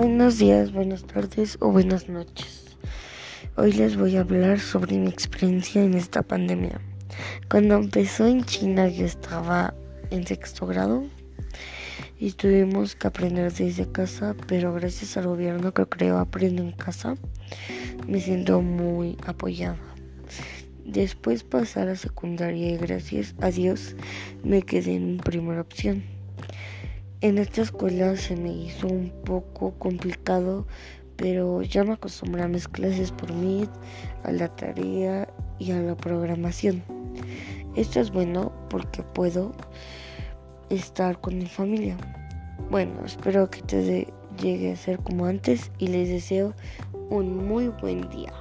Buenos días, buenas tardes o buenas noches. Hoy les voy a hablar sobre mi experiencia en esta pandemia. Cuando empezó en China yo estaba en sexto grado y tuvimos que aprender desde casa, pero gracias al gobierno que creo Aprendo en Casa, me siento muy apoyada. Después pasar a secundaria y gracias a Dios me quedé en primera opción. En esta escuela se me hizo un poco complicado, pero ya me acostumbré a mis clases por Meet, a la tarea y a la programación. Esto es bueno porque puedo estar con mi familia. Bueno, espero que te llegue a ser como antes y les deseo un muy buen día.